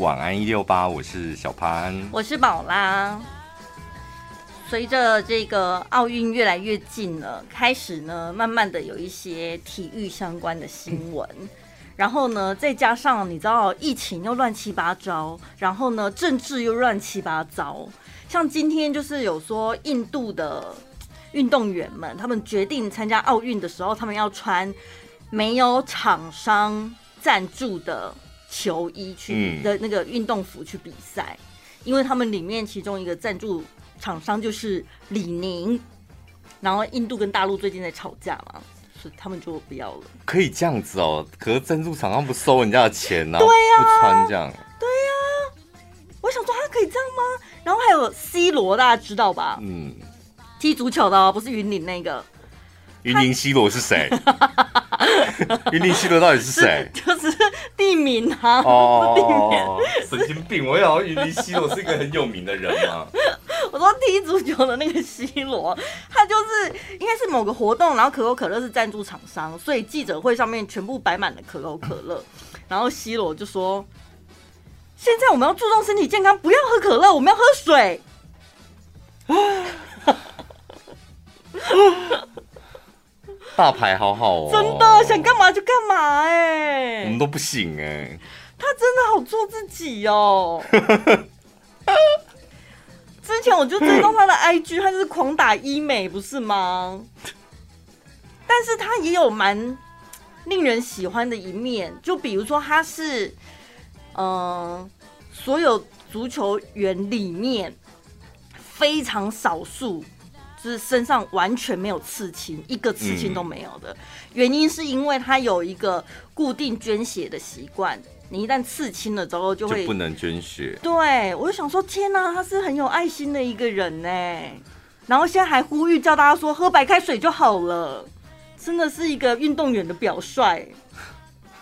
晚安一六八，我是小潘，我是宝拉。随着这个奥运越来越近了，开始呢，慢慢的有一些体育相关的新闻，嗯、然后呢，再加上你知道疫情又乱七八糟，然后呢，政治又乱七八糟。像今天就是有说印度的运动员们，他们决定参加奥运的时候，他们要穿没有厂商赞助的。球衣去的那个运动服去比赛，嗯，因为他们里面其中一个赞助厂商就是李宁，然后印度跟大陆最近在吵架嘛，所以他们就不要了。可以这样子哦，可是赞助厂商不收人家的钱呢？对呀，不穿这样。对呀，我想说他可以这样吗？然后还有 C 罗，大家知道吧？嗯，踢足球的哦，不是云林那个。云林 C 罗是谁？云林西罗到底是谁？就是地名啊！哦，地名，神经病！我想云林西罗是一个很有名的人吗？我说踢足球的那个西罗，他就是应该是某个活动，然后可口可乐是赞助厂商，所以记者会上面全部摆满了可口可乐。然后西罗就说：“现在我们要注重身体健康，不要喝可乐，我们要喝水。”大牌好好哦，真的想干嘛就干嘛哎、欸，我们都不行哎、欸。他真的好做自己哦。之前我就追踪他的 IG，他就是狂打医美，不是吗？但是他也有蛮令人喜欢的一面，就比如说他是，嗯、呃，所有足球员里面非常少数。是身上完全没有刺青，一个刺青都没有的。原因是因为他有一个固定捐血的习惯，你一旦刺青了之后就不能捐血。对，我就想说，天哪，他是很有爱心的一个人呢。然后现在还呼吁叫大家说喝白开水就好了，真的是一个运动员的表率。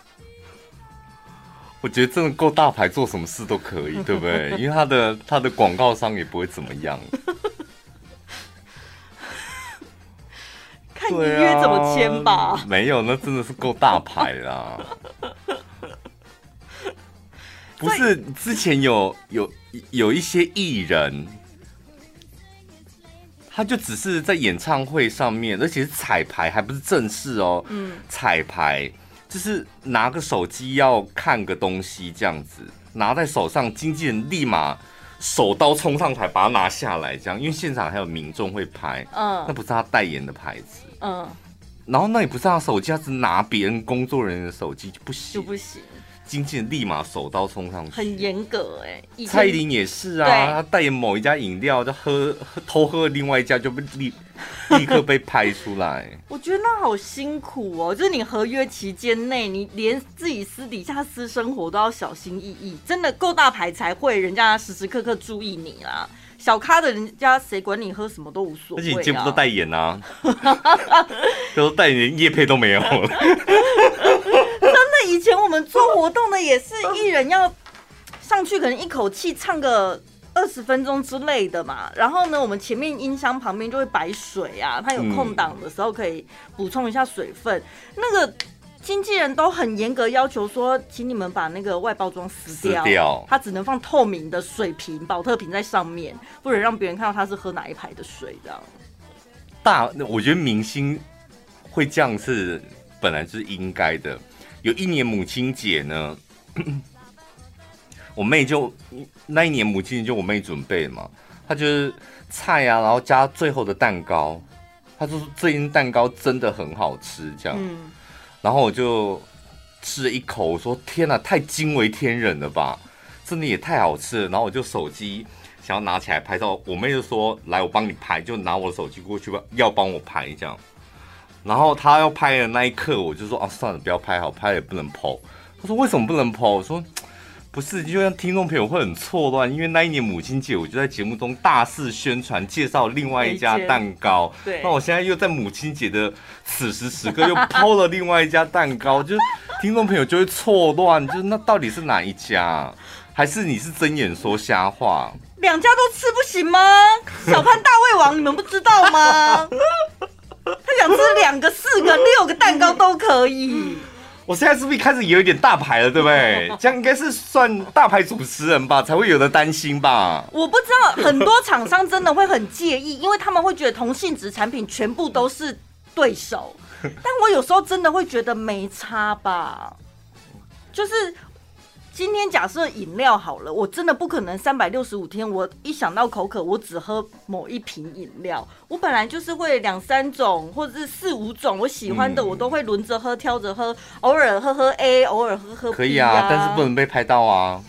我觉得真的够大牌，做什么事都可以，对不对？因为他的他的广告商也不会怎么样。看你约怎么签吧、啊。没有，那真的是够大牌啦。不是之前有有有一些艺人，他就只是在演唱会上面，而且是彩排，还不是正式哦。嗯，彩排就是拿个手机要看个东西这样子，拿在手上，经纪人立马手刀冲上台把它拿下来，这样，因为现场还有民众会拍。嗯，那不是他代言的牌子。嗯，然后那也不是他手机，他是拿别人工作人员的手机就不行，就不行。经纪人立马手刀冲上去，很严格哎、欸。蔡依林也是啊，他代言某一家饮料，就喝喝 偷喝另外一家，就被立 立刻被拍出来。我觉得那好辛苦哦，就是你合约期间内，你连自己私底下私生活都要小心翼翼，真的够大牌才会人家时时刻刻注意你啦。小咖的人家谁管你喝什么都无所谓、啊，而且你见不到代言啊，都代言叶配都没有了。真的，以前我们做活动的也是艺人要上去，可能一口气唱个二十分钟之类的嘛。然后呢，我们前面音箱旁边就会摆水啊，它有空档的时候可以补充一下水分。那个。经纪人都很严格要求说，请你们把那个外包装撕掉，撕掉，它只能放透明的水瓶、保特瓶在上面，不能让别人看到他是喝哪一排的水这样。大，我觉得明星会这样是本来是应该的。有一年母亲节呢，我妹就那一年母亲节就我妹准备嘛，她就是菜啊，然后加最后的蛋糕，她说这一蛋糕真的很好吃，这样。嗯然后我就吃了一口，我说：“天呐，太惊为天人了吧！真的也太好吃了。”然后我就手机想要拿起来拍照，我妹就说：“来，我帮你拍。”就拿我的手机过去吧，要帮我拍这样。然后她要拍的那一刻，我就说：“啊，算了，不要拍好，拍也不能抛。”她说：“为什么不能抛我说。不是，就像听众朋友会很错乱，因为那一年母亲节，我就在节目中大肆宣传介绍另外一家蛋糕。对，那我现在又在母亲节的此时此刻又抛了另外一家蛋糕，就听众朋友就会错乱，就是那到底是哪一家？还是你是睁眼说瞎话？两家都吃不行吗？小潘大胃王，你们不知道吗？他想吃两个、四个、六个蛋糕都可以。我现在是不是一开始也有点大牌了，对不对？这样应该是算大牌主持人吧，才会有的担心吧？我不知道，很多厂商真的会很介意，因为他们会觉得同性质产品全部都是对手。但我有时候真的会觉得没差吧，就是。今天假设饮料好了，我真的不可能三百六十五天，我一想到口渴，我只喝某一瓶饮料。我本来就是会两三种或者是四五种我喜欢的，我都会轮着喝，挑着喝，偶尔喝喝 A，偶尔喝喝。可以啊，但是不能被拍到啊。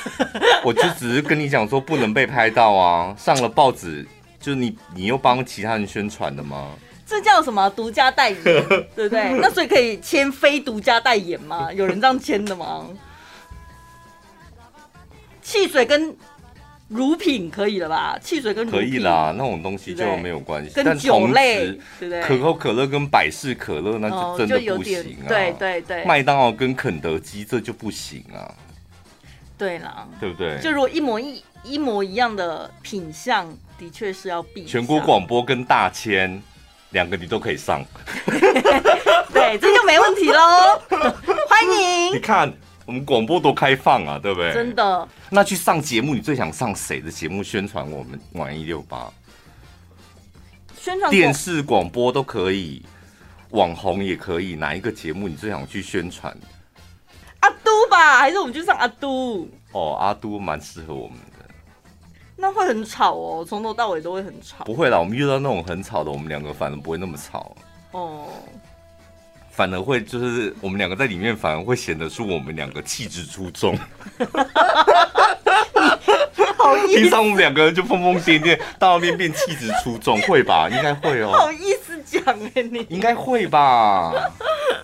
我就只是跟你讲说不能被拍到啊，上了报纸就是你你又帮其他人宣传的吗？这叫什么独家代言，对不对？那所以可以签非独家代言吗？有人这样签的吗？汽水跟乳品可以了吧？汽水跟乳品可以啦，那种东西就没有关系。跟酒类，对不对？可口可乐跟百事可乐那就真的不行啊！对对对，麦当劳跟肯德基这就不行啊！对啦，对不对？就如果一模一一模一样的品相，的确是要避。全国广播跟大千两个你都可以上，对，这就没问题喽！欢迎，你看。我们广播多开放啊，对不对？真的。那去上节目，你最想上谁的节目宣传我们玩一六八？宣传电视、广播都可以，网红也可以。哪一个节目你最想去宣传？阿都吧，还是我们去上阿都？哦，阿都蛮适合我们的。那会很吵哦，从头到尾都会很吵。不会啦，我们遇到那种很吵的，我们两个反而不会那么吵。哦。反而会就是我们两个在里面，反而会显得出我们两个气质出众。平常我们两个人就疯疯癫癫，到那边变气质出众，会吧？应该会哦。好意思讲哎，你应该会吧？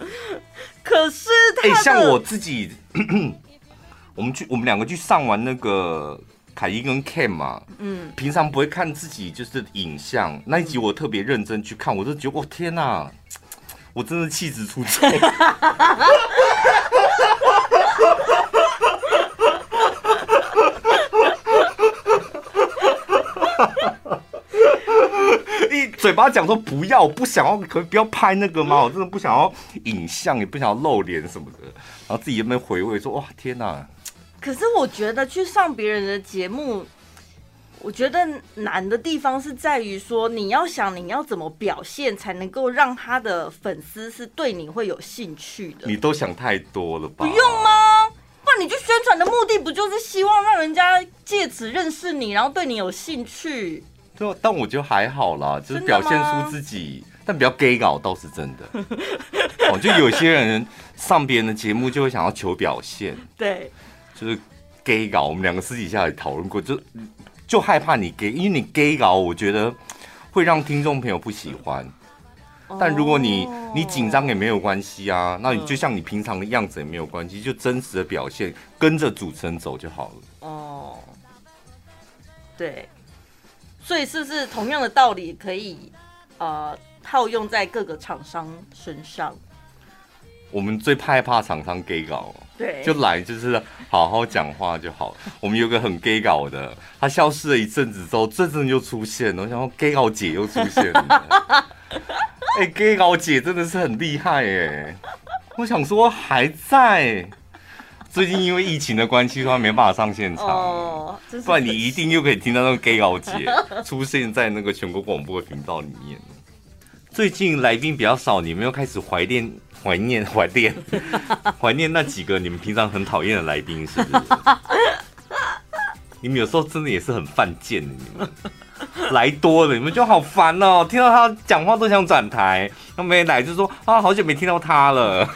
可是哎、欸，像我自己，我们去我们两个去上完那个凯伊跟 Ken 嘛，嗯，平常不会看自己就是影像那一集，我特别认真去看，我就觉得我天哪！我真的气质出众，你嘴巴讲说不要，我不想要，可不要拍那个吗？我真的不想要影像，也不想要露脸什么的，然后自己有没有回味说哇天哪！可是我觉得去上别人的节目。我觉得难的地方是在于说，你要想你要怎么表现，才能够让他的粉丝是对你会有兴趣的。你都想太多了吧？不用吗？不然你就宣传的目的不就是希望让人家借此认识你，然后对你有兴趣？对，但我觉得还好啦，就是表现出自己，但比较 gay 搞倒是真的。哦，就有些人上别人的节目就会想要求表现，对，就是 gay 搞。我们两个私底下也讨论过，就。就害怕你 gay，因为你 gay 搞，我觉得会让听众朋友不喜欢。但如果你你紧张也没有关系啊，那你就像你平常的样子也没有关系，就真实的表现，跟着主持人走就好了。哦，对，所以是不是同样的道理可以呃套用在各个厂商身上？我们最害怕厂商 gay 搞，对，就来就是好好讲话就好。我们有个很 gay 搞的，他消失了一阵子之后，这阵就出现了。我想说 gay 搞姐又出现了，哎，gay 搞姐真的是很厉害哎。我想说还在，最近因为疫情的关系，他没办法上现场，哦，不然你一定又可以听到那个 gay 搞姐 出现在那个全国广播的频道里面。最近来宾比较少，你们又开始怀念、怀念、怀念、怀念那几个你们平常很讨厌的来宾，是不是？你们有时候真的也是很犯贱的，你们来多了，你们就好烦哦，听到他讲话都想转台，他没来就说啊，好久没听到他了。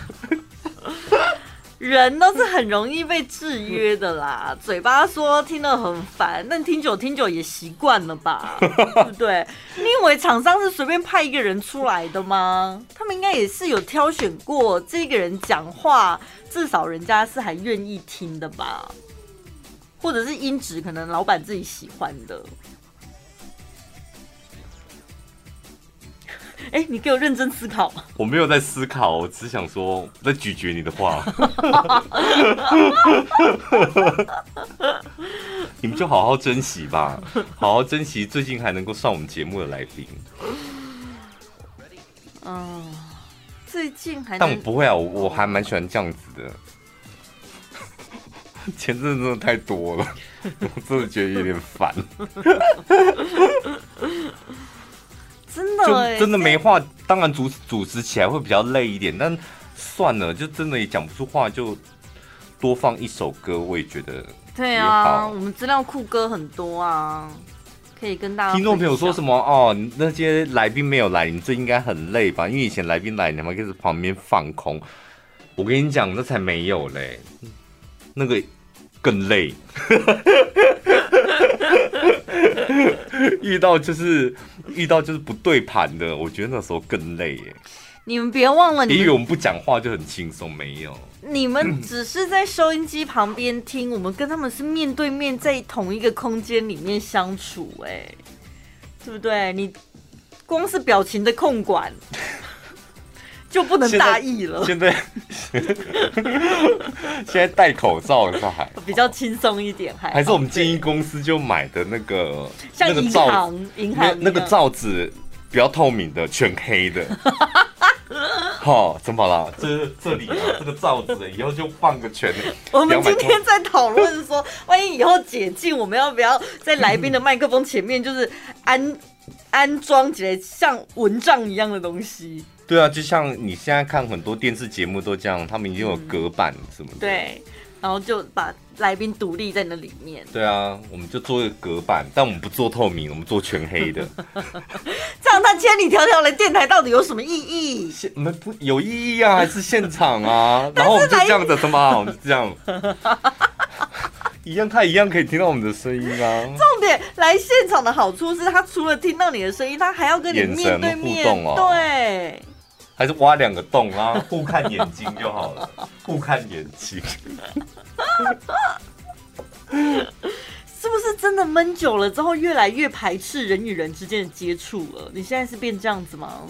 人都是很容易被制约的啦，嘴巴说听得很烦，但听久听久也习惯了吧，对不对？你以为厂商是随便派一个人出来的吗？他们应该也是有挑选过这个人讲话，至少人家是还愿意听的吧，或者是音质可能老板自己喜欢的。哎、欸，你给我认真思考。我没有在思考，我只想说在咀嚼你的话。你们就好好珍惜吧，好好珍惜最近还能够上我们节目的来宾。嗯，最近还，但我不会啊，我我还蛮喜欢这样子的。钱真的真的太多了，我真的觉得有点烦。真的，真的没话。当然组组织起来会比较累一点，但算了，就真的也讲不出话，就多放一首歌，我也觉得。对啊，我们资料库歌很多啊，可以跟大家。听众朋友说什么哦？那些来宾没有来，你这应该很累吧？因为以前来宾来，你们可以在旁边放空。我跟你讲，那才没有嘞，那个更累。遇到就是遇到就是不对盘的，我觉得那时候更累耶。你们别忘了，你以为我们不讲话就很轻松，没有。你们只是在收音机旁边听，我们跟他们是面对面在同一个空间里面相处，哎，对不对？你光是表情的控管。就不能大意了。现在 现在戴口罩是还比较轻松一点，还还是我们建议公司就买的那个像银行银行那个罩子比较透明的，全黑的。好，怎么了？这这里啊，这个罩子以后就放个全。我们今天在讨论说，万一以后解禁，我们要不要在来宾的麦克风前面就是安安装起来像蚊帐一样的东西？对啊，就像你现在看很多电视节目都这样，他们已经有隔板什么的。对，然后就把来宾独立在那里面。对啊，我们就做一个隔板，但我们不做透明，我们做全黑的。这样他千里迢迢来电台到底有什么意义？现没不有意义啊？还是现场啊？然后我们就这样子什么？这样一样，他一样可以听到我们的声音啊。重点来现场的好处是他除了听到你的声音，他还要跟你面对面互动哦。对。还是挖两个洞然后，互看眼睛就好了，互看眼睛。是不是真的闷久了之后，越来越排斥人与人之间的接触了？你现在是变这样子吗？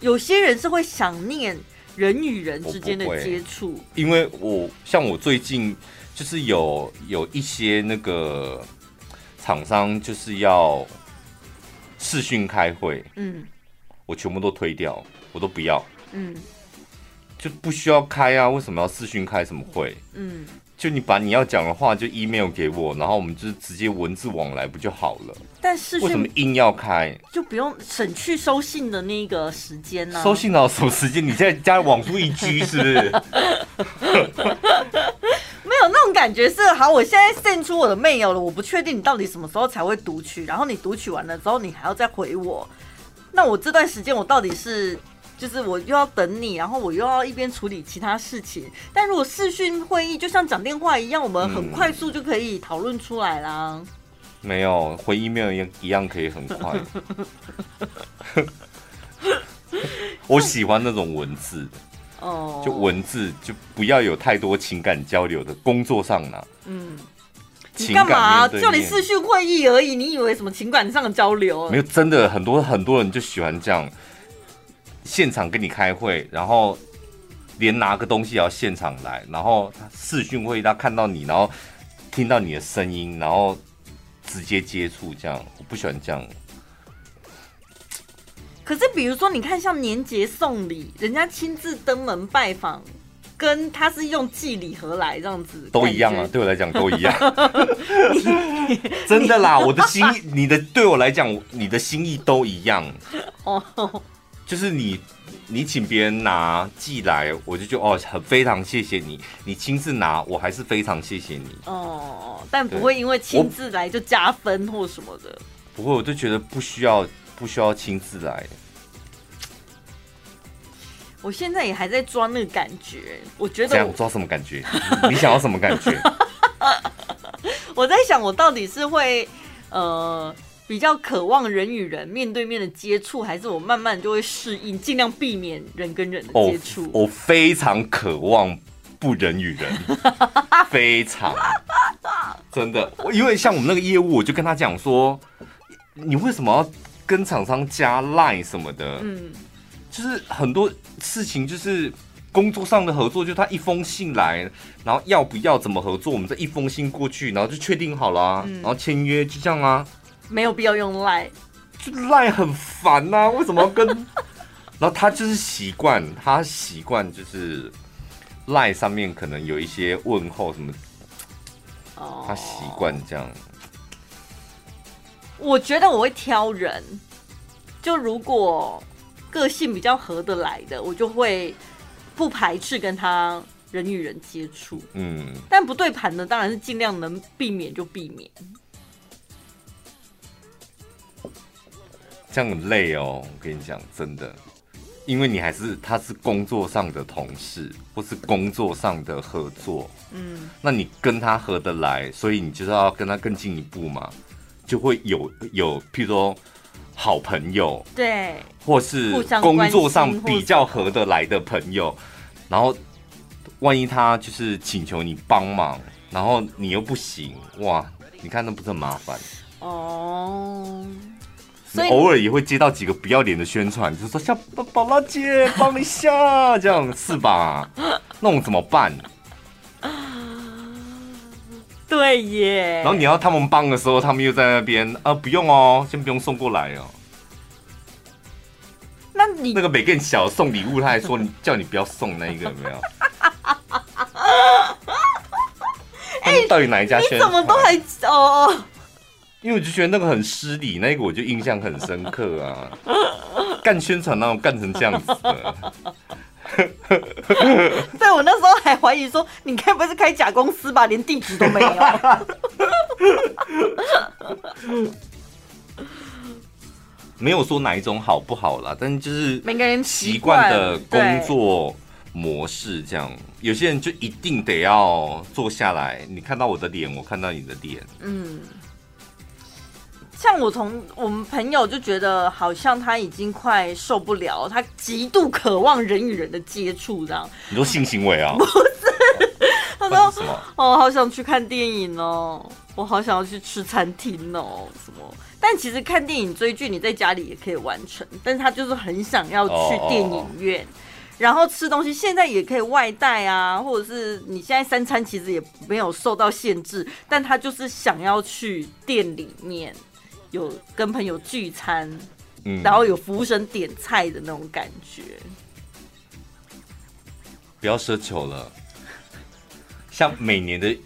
有些人是会想念人与人之间的接触，因为我像我最近就是有有一些那个厂商就是要视讯开会，嗯。我全部都推掉，我都不要，嗯，就不需要开啊，为什么要视讯开什么会？嗯，就你把你要讲的话就 email 给我，然后我们就直接文字往来不就好了？但视讯为什么硬要开？就不用省去收信的那个时间呢、啊？收信到什么时间？你现在加网速一 G 是不是？没有那种感觉是好，我现在 send 出我的 mail 了，我不确定你到底什么时候才会读取，然后你读取完了之后，你还要再回我。那我这段时间我到底是，就是我又要等你，然后我又要一边处理其他事情。但如果视讯会议就像讲电话一样，我们很快速就可以讨论出来啦。没有回 email 一一样可以很快。我喜欢那种文字哦，就文字就不要有太多情感交流的工作上呢。嗯。你干嘛？叫你视讯会议而已，你以为什么情感上的交流？没有，真的很多很多人就喜欢这样，现场跟你开会，然后连拿个东西也要现场来，然后视讯会议他看到你，然后听到你的声音，然后直接接触，这样我不喜欢这样。可是比如说，你看像年节送礼，人家亲自登门拜访。跟他是用寄礼盒来这样子，都一样啊，对我来讲都一样。真的啦，我的心意，你的对我来讲，你的心意都一样。哦，就是你，你请别人拿寄来，我就觉得哦，很非常谢谢你。你亲自拿，我还是非常谢谢你。哦，但不会因为亲自来就加分或什么的。不会，我就觉得不需要，不需要亲自来。我现在也还在抓那个感觉，我觉得我抓什么感觉？你想要什么感觉？我在想，我到底是会呃比较渴望人与人面对面的接触，还是我慢慢就会适应，尽量避免人跟人的接触？我非常渴望不人与人，非常真的。因为像我们那个业务，我就跟他讲说，你为什么要跟厂商加 line 什么的？嗯。就是很多事情，就是工作上的合作，就他一封信来，然后要不要怎么合作，我们这一封信过去，然后就确定好了，啊，嗯、然后签约就这样啊，没有必要用赖，就赖很烦呐，啊，为什么要跟？然后他就是习惯，他习惯就是赖上面可能有一些问候什么，哦，他习惯这样。我觉得我会挑人，就如果个性比较合得来的，我就会不排斥跟他人与人接触。嗯，但不对盘的，当然是尽量能避免就避免。这样很累哦，我跟你讲，真的。因为你还是他是工作上的同事，或是工作上的合作，嗯，那你跟他合得来，所以你就是要跟他更进一步嘛，就会有有，譬如说好朋友，对，或是工作上比较合得来的朋友，然后万一他就是请求你帮忙，然后你又不行，哇，你看那不是很麻烦哦。偶尔也会接到几个不要脸的宣传，就说像宝拉姐帮一下，这样是吧？那我怎么办？对耶。然后你要他们帮的时候，他们又在那边啊，不用哦，先不用送过来哦。那你那个美更小送礼物，他还说你叫你不要送那一个，有没有？哎，到底哪一家？你怎么都还哦？因为我就觉得那个很失礼，那个我就印象很深刻啊！干宣传那种干成这样子的，对，我那时候还怀疑说，你该不会是开假公司吧？连地址都没有。没有说哪一种好不好啦，但就是每个人习惯的工作模式这样。有些人就一定得要坐下来，你看到我的脸，我看到你的脸，嗯。像我从我们朋友就觉得，好像他已经快受不了，他极度渴望人与人的接触，这样。你说性行为啊？不是，他说？哦，好想去看电影哦，我好想要去吃餐厅哦，什么？但其实看电影追剧，你在家里也可以完成，但是他就是很想要去电影院，然后吃东西，现在也可以外带啊，或者是你现在三餐其实也没有受到限制，但他就是想要去店里面。有跟朋友聚餐，嗯，然后有服务生点菜的那种感觉。不要奢求了，像每年的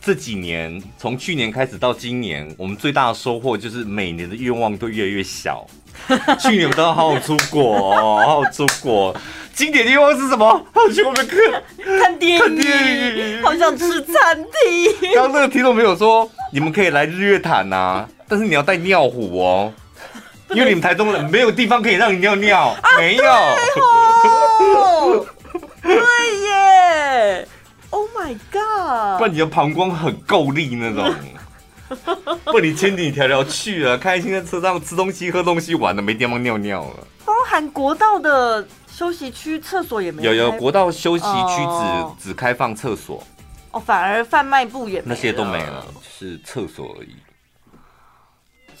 这几年，从去年开始到今年，我们最大的收获就是每年的愿望都越来越小。去年我们都要好好出国，好好出国。经典的愿望是什么？好去我们看看电影，看电影，好想吃餐厅。刚刚那个听众朋友说，你们可以来日月潭呐。但是你要带尿壶哦，因为你们台中人没有地方可以让你尿尿，啊、没有。对耶！Oh my god！不然你的膀胱很够力那种，不你千里迢迢去了，开心在车上吃东西、喝东西、玩的，没地方尿尿了。包含国道的休息区厕所也没有，有有国道休息区只只开放厕所。哦，反而贩卖部也那些都没了，是厕所而已。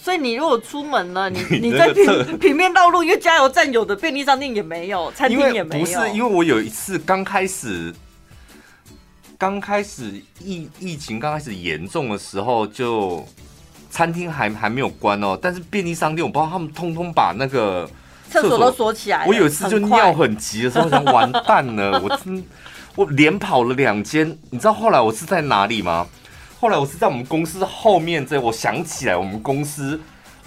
所以你如果出门了，你 你在平 平面道路，因为加油站有的便利商店也没有，餐厅也没有。不是，因为我有一次刚开始，刚开始疫疫情刚开始严重的时候，就餐厅还还没有关哦，但是便利商店我不知道他们通通把那个厕所都锁起来。我有一次就尿很急的时候，想完蛋了，我真我连跑了两间，你知道后来我是在哪里吗？后来我是在我们公司后面这，我想起来我们公司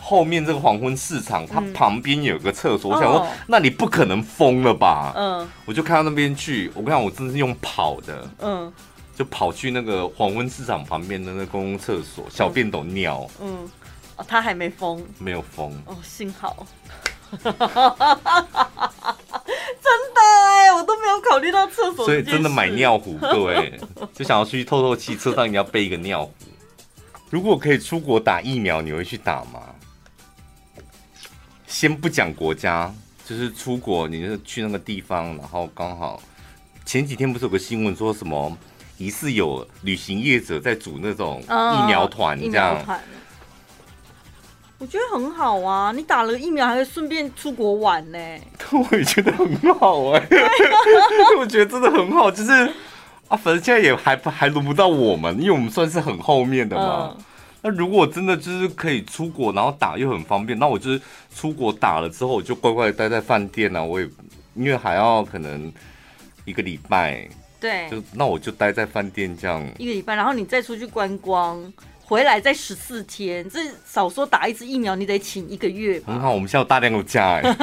后面这个黄昏市场，它旁边有个厕所，我想说那你不可能疯了吧？嗯，我就看到那边去，我跟你讲，我真的是用跑的，嗯，就跑去那个黄昏市场旁边的那个公共厕所，小便斗尿，嗯，哦，它还没疯，没有疯，哦，幸好。真的哎，我都没有考虑到厕所。所以真的买尿壶，各位就想要出去透透气，车上一定要备一个尿壶。如果可以出国打疫苗，你会去打吗？先不讲国家，就是出国，你就去那个地方，然后刚好前几天不是有个新闻说什么疑似有旅行业者在组那种疫苗团，这样。我觉得很好啊，你打了疫苗还可以顺便出国玩呢。我也觉得很好哎，我觉得真的很好，就是啊，反正现在也还还轮不到我们，因为我们算是很后面的嘛。那如果真的就是可以出国，然后打又很方便，那我就是出国打了之后，我就乖乖待在饭店啊。我也因为还要可能一个礼拜，对，就那我就待在饭店这样一个礼拜，然后你再出去观光，回来再十四天，这少说打一支疫苗，你得请一个月。很好，我们现在有大量的假哎。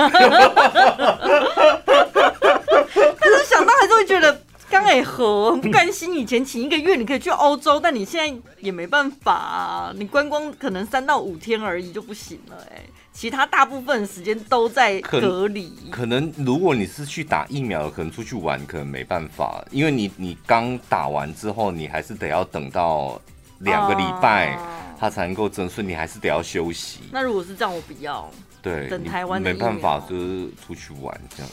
但是想到还是会觉得。刚哎和很不甘心，以前请一个月你可以去欧洲，但你现在也没办法啊。你观光可能三到五天而已就不行了哎，其他大部分时间都在隔离。可能如果你是去打疫苗，可能出去玩可能没办法，因为你你刚打完之后，你还是得要等到两个礼拜，它才能够增顺，你还是得要休息。那如果是这样，我不要。对，等台湾的没办法，就是出去玩这样。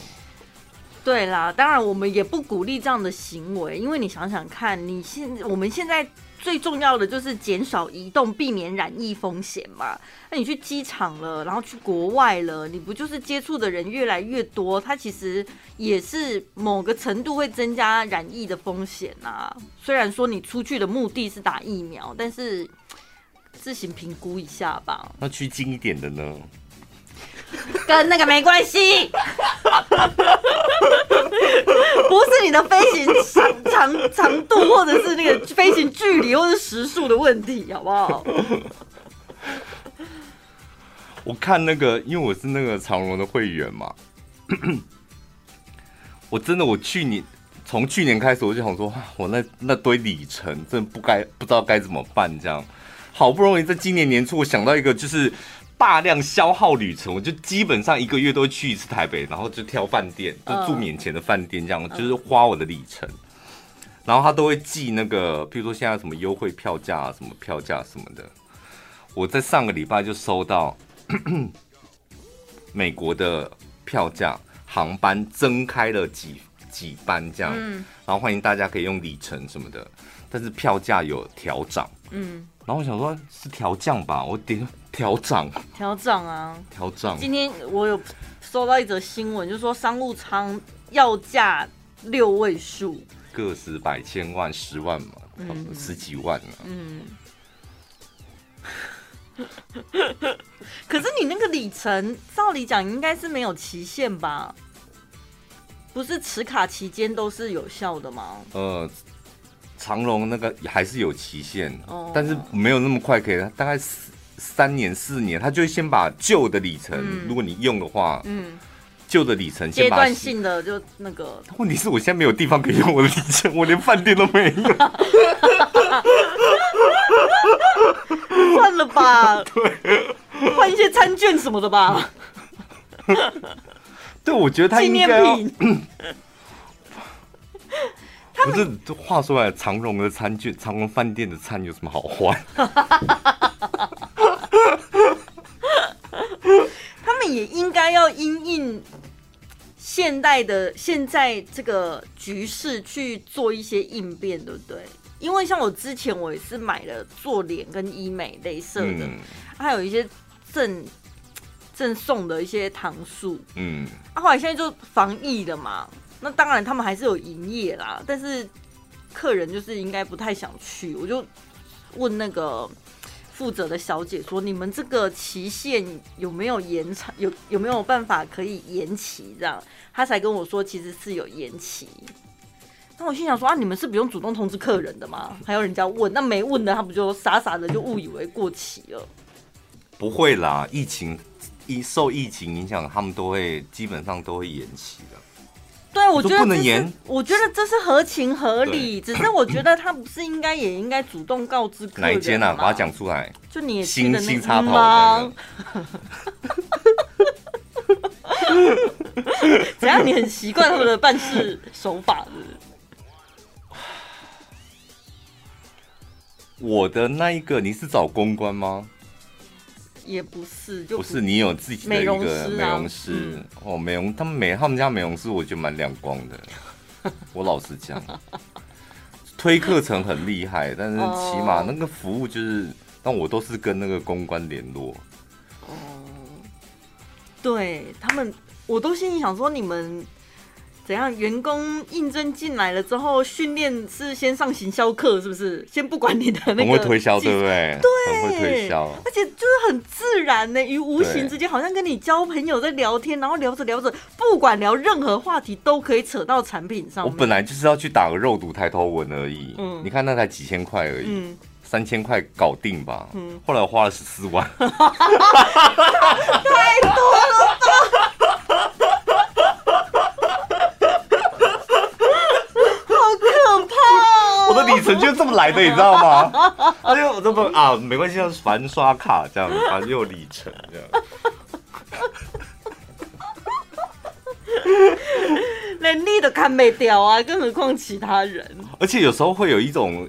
对啦，当然我们也不鼓励这样的行为，因为你想想看，你现我们现在最重要的就是减少移动，避免染疫风险嘛。那你去机场了，然后去国外了，你不就是接触的人越来越多，它其实也是某个程度会增加染疫的风险啊。虽然说你出去的目的是打疫苗，但是自行评估一下吧。那去近一点的呢？跟那个没关系，不是你的飞行长长长度，或者是那个飞行距离，或者是时速的问题，好不好？我看那个，因为我是那个长荣的会员嘛，我真的，我去年从去年开始，我就想说，我那那堆里程，真的不该不知道该怎么办，这样好不容易在今年年初，我想到一个，就是。大量消耗旅程，我就基本上一个月都会去一次台北，然后就挑饭店，就住免钱的饭店，这样、uh, 就是花我的里程。然后他都会寄那个，譬如说现在什么优惠票价啊，什么票价什么的。我在上个礼拜就收到 美国的票价，航班增开了几几班这样，然后欢迎大家可以用里程什么的，但是票价有调涨，嗯，然后我想说是调降吧，我点。调涨，调涨啊！调涨。今天我有收到一则新闻，就是说商务舱要价六位数，个十百千万十万嘛，嗯、十几万呢、啊。嗯。可是你那个里程，照理讲应该是没有期限吧？不是持卡期间都是有效的吗？呃，长隆那个还是有期限，哦、但是没有那么快可以，大概三年四年，他就会先把旧的里程，嗯、如果你用的话，嗯，旧的里程先把阶段性的就那个。问题是我现在没有地方可以用我的里程，我连饭店都没有。算了吧，对，换一些餐券什么的吧。对，我觉得他应该要。不是，话说来，长荣的餐券，长荣饭店的餐有什么好换？他们也应该要因应现代的现在这个局势去做一些应变，对不对？因为像我之前我也是买了做脸跟医美镭射的，嗯、还有一些赠赠送的一些糖素，嗯，啊，后来现在就防疫了嘛。那当然，他们还是有营业啦，但是客人就是应该不太想去。我就问那个负责的小姐说：“你们这个期限有没有延长？有有没有办法可以延期？”这样，他才跟我说其实是有延期。那我心想说：“啊，你们是不用主动通知客人的吗？还有人家问，那没问的他不就傻傻的就误以为过期了？”不会啦，疫情一受疫情影响，他们都会基本上都会延期的。对，我觉得这是，我觉得这是合情合理。只是我觉得他不是应该也应该主动告知客人？哪一间啊？把它讲出来。就你也新新插跑吗？怎样？你很习惯他们的办事手法是是？我的那一个，你是找公关吗？也不是，就不，不是你有自己的一个美容师、啊嗯、哦，美容他们美他们家美容师，我觉得蛮亮光的。我老实讲，推课程很厉害，但是起码那个服务就是，但我都是跟那个公关联络。哦，对他们，我都心里想说，你们怎样？员工应征进来了之后，训练是先上行销课，是不是？先不管你的那个，很会推销，对不对？对，很会推销，而且就是很自然呢，于无形之间，好像跟你交朋友在聊天，然后聊着聊着，不管聊任何话题，都可以扯到产品上。我本来就是要去打个肉毒抬头纹而已，嗯，你看那才几千块而已，嗯，三千块搞定吧，嗯，后来我花了十四万，太多了吧。就是这么来的，你知道吗？哎呦我这么啊，没关系，反正刷卡这样，反正又有里程这样。连你都看没掉啊，更何况其他人。而且有时候会有一种，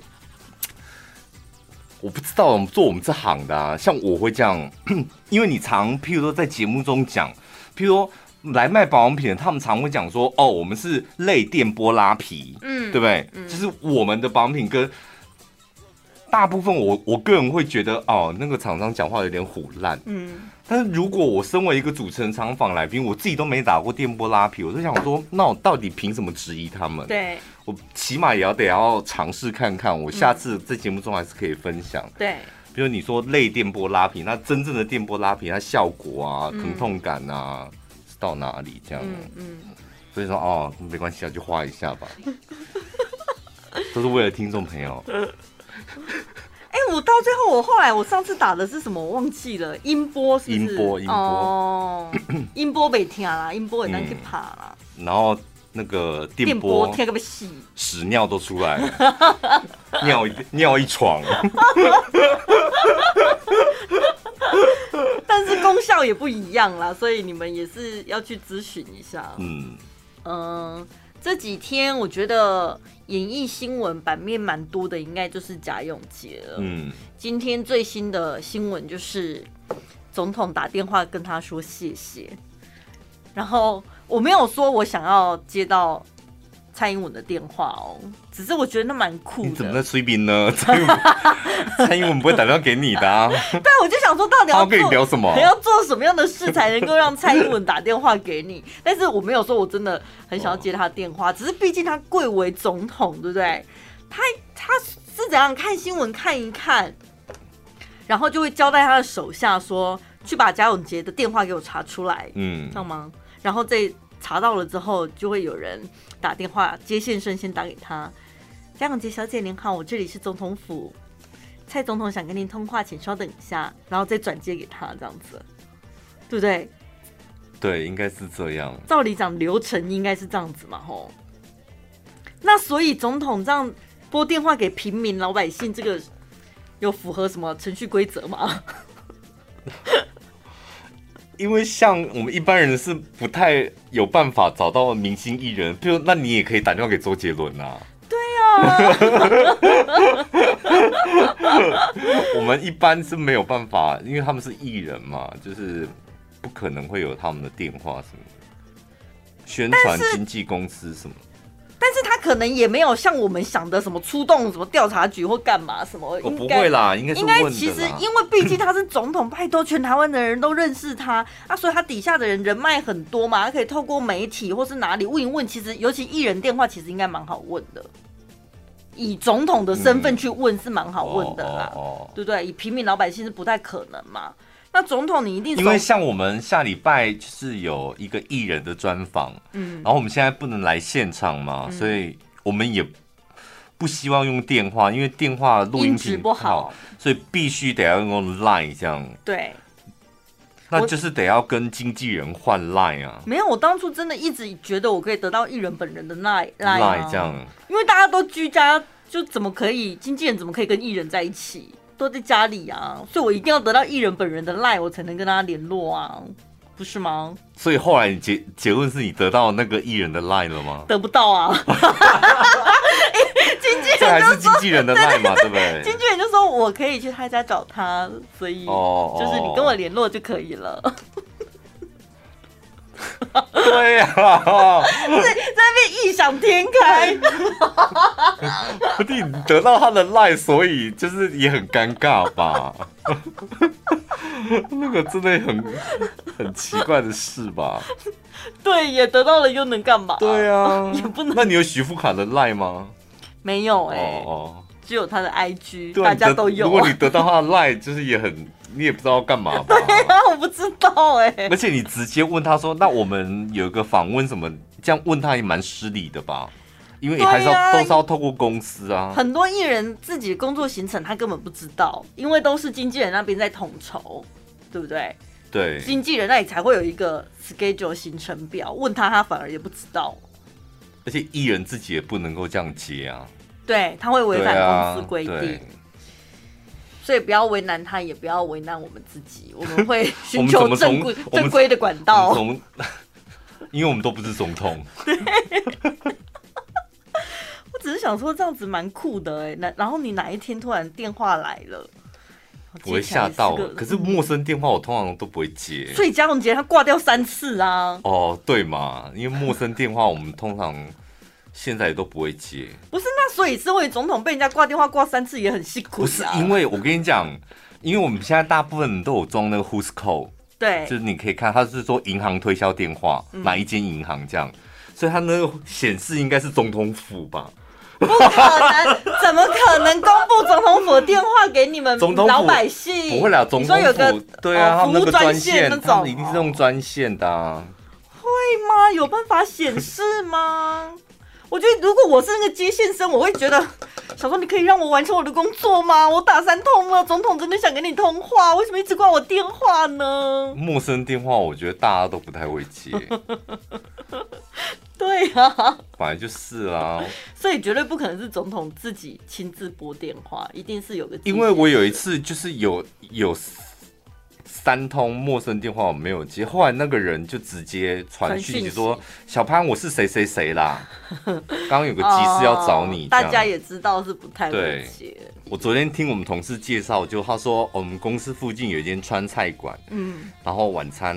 我不知道，我们做我们这行的啊，像我会这样，因为你常，譬如说在节目中讲，譬如说。来卖保养品的，他们常会讲说：“哦，我们是类电波拉皮，嗯，对不对？嗯，就是我们的保养品跟大部分我我个人会觉得，哦，那个厂商讲话有点虎烂，嗯。但是如果我身为一个主持人常访来宾，我自己都没打过电波拉皮，我就想说，那我到底凭什么质疑他们？对，我起码也要得要尝试看看，我下次在节目中还是可以分享。对，比如你说类电波拉皮，那真正的电波拉皮，它效果啊，疼痛感啊。嗯到哪里这样？嗯嗯，所以说哦，没关系啊，就画一下吧，都是为了听众朋友。哎、欸，我到最后，我后来我上次打的是什么？我忘记了，音波是不是？音波，音波哦，音波没听啦，音波也难去爬啦。然后那个电波听个不细，屎尿都出来了，尿一尿一床。但是功效也不一样啦，所以你们也是要去咨询一下。嗯嗯、呃，这几天我觉得演艺新闻版面蛮多的，应该就是贾永杰了。嗯，今天最新的新闻就是总统打电话跟他说谢谢，然后我没有说我想要接到。蔡英文的电话哦，只是我觉得那蛮酷的。你怎么在吹冰呢？蔡英文，蔡英文不会打电话给你的啊。对，我就想说，到底要跟你聊什么？你要做什么样的事才能够让蔡英文打电话给你？但是我没有说我真的很想要接他电话，只是毕竟他贵为总统，对不对？他他是怎样看新闻看一看，然后就会交代他的手下说，去把贾永杰的电话给我查出来，嗯，知道吗？然后这。查到了之后，就会有人打电话接线生，先打给他。贾永杰小姐您好，我这里是总统府，蔡总统想跟您通话，请稍等一下，然后再转接给他，这样子，对不对？对，应该是这样。照理讲，流程应该是这样子嘛，吼。那所以总统这样拨电话给平民老百姓，这个有符合什么程序规则吗？因为像我们一般人是不太有办法找到明星艺人，比如那你也可以打电话给周杰伦啊。对啊，我们一般是没有办法，因为他们是艺人嘛，就是不可能会有他们的电话什么的，宣传经纪公司什么。但是他可能也没有像我们想的什么出动什么调查局或干嘛什么，我不会啦，应该应该其实因为毕竟他是总统，拜托全台湾的人都认识他啊，所以他底下的人人脉很多嘛，他可以透过媒体或是哪里问一问，其实尤其艺人电话其实应该蛮好问的，以总统的身份去问是蛮好问的啦，对不对？以平民老百姓是不太可能嘛。那总统你一定，因为像我们下礼拜就是有一个艺人的专访，嗯，然后我们现在不能来现场嘛，嗯、所以我们也不希望用电话，因为电话录音质不好，所以必须得要用 Line 这样。对，那就是得要跟经纪人换 Line 啊。没有，我当初真的一直觉得我可以得到艺人本人的 Line Line、啊、这样，因为大家都居家，就怎么可以经纪人怎么可以跟艺人在一起？都在家里啊，所以我一定要得到艺人本人的赖，我才能跟他联络啊，不是吗？所以后来你结结论是你得到那个艺人的赖了吗？得不到啊，经纪人这还是经纪人的赖嘛，对不对？经纪人就说我可以去他家找他，所以就是你跟我联络就可以了。对呀、啊，在在那边异想天开。你得到他的赖，所以就是也很尴尬吧？那个真的很很奇怪的事吧？对，也得到了又能干嘛？对啊，也不能。那你有许富卡的赖吗？没有哎、欸，哦，只有他的 IG，大家都有。如果你得到他的赖，就是也很，你也不知道干嘛吧？对啊，我不知道哎、欸。而且你直接问他说：“那我们有一个访问什么？”这样问他也蛮失礼的吧？因为你还是要、啊、都是要透过公司啊。很多艺人自己的工作行程他根本不知道，因为都是经纪人那边在统筹，对不对？对，经纪人那里才会有一个 schedule 行程表，问他他反而也不知道。而且艺人自己也不能够这样接啊。对，他会违反公司规定，啊、所以不要为难他，也不要为难我们自己。我们会 寻求正规正规的管道。从，因为我们都不是总统。对。我只是想说这样子蛮酷的哎、欸，那然后你哪一天突然电话来了，我会吓到。可是陌生电话我通常都不会接。所以江宏杰他挂掉三次啊。哦，对嘛，因为陌生电话我们通常。现在也都不会接，不是？那所以身为总统被人家挂电话挂三次也很辛苦。不是因为我跟你讲，因为我们现在大部分人都有装那个 Who's Call，对，就是你可以看，他是说银行推销电话，嗯、哪一间银行这样，所以他那个显示应该是总统府吧？不可能，怎么可能公布总统府的电话给你们 老百姓？不会啦，总统府说有个对啊，服务专线那种，一定是用专线的、啊。会吗？有办法显示吗？我觉得如果我是那个接线生，我会觉得，想说你可以让我完成我的工作吗？我打三通了，总统真的想跟你通话，为什么一直挂我电话呢？陌生电话，我觉得大家都不太会接。对啊，本来就是啊，所以绝对不可能是总统自己亲自拨电话，一定是有个。因为我有一次就是有有。三通陌生电话我没有接，后来那个人就直接传讯息说：“小潘，我是谁谁谁啦，刚刚有个急事要找你。”大家也知道是不太会接。我昨天听我们同事介绍，就他说我们公司附近有一间川菜馆，嗯，然后晚餐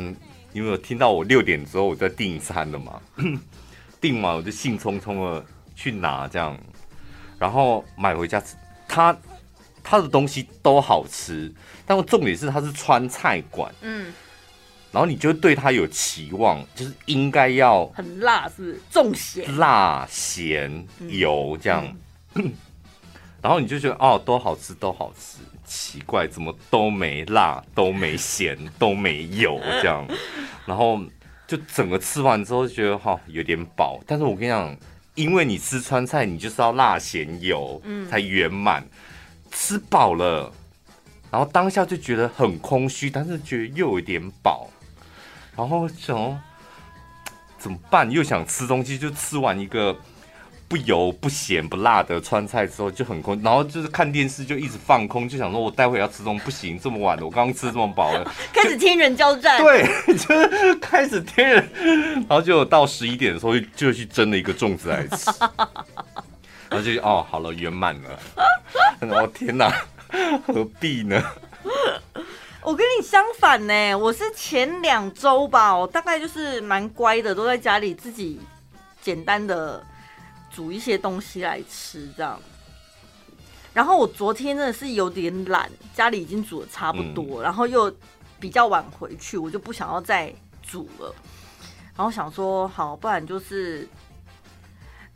因为我听到我六点之后我在订餐了嘛，订完我就兴冲冲的去拿这样，然后买回家吃，他。他的东西都好吃，但重点是它是川菜馆，嗯，然后你就对它有期望，就是应该要很辣，是不是？重咸？辣、咸、油这样，嗯、然后你就觉得哦，都好吃，都好吃，奇怪，怎么都没辣，都没咸，都没油这样，然后就整个吃完之后就觉得哈、哦、有点饱，但是我跟你讲，因为你吃川菜，你就是要辣、咸、油，嗯，才圆满。吃饱了，然后当下就觉得很空虚，但是觉得又有点饱，然后想怎么办？又想吃东西，就吃完一个不油、不咸、不辣的川菜之后就很空，然后就是看电视就一直放空，就想说我待会要吃东西，不行，这么晚了，我刚刚吃这么饱了，开始天人交战。对，就是开始天人，然后就到十一点的时候就去蒸了一个粽子来吃。然后就哦，好了，圆满了。我、哦、天哪，何必呢？我跟你相反呢，我是前两周吧，我大概就是蛮乖的，都在家里自己简单的煮一些东西来吃这样。然后我昨天真的是有点懒，家里已经煮的差不多，嗯、然后又比较晚回去，我就不想要再煮了。然后想说，好，不然就是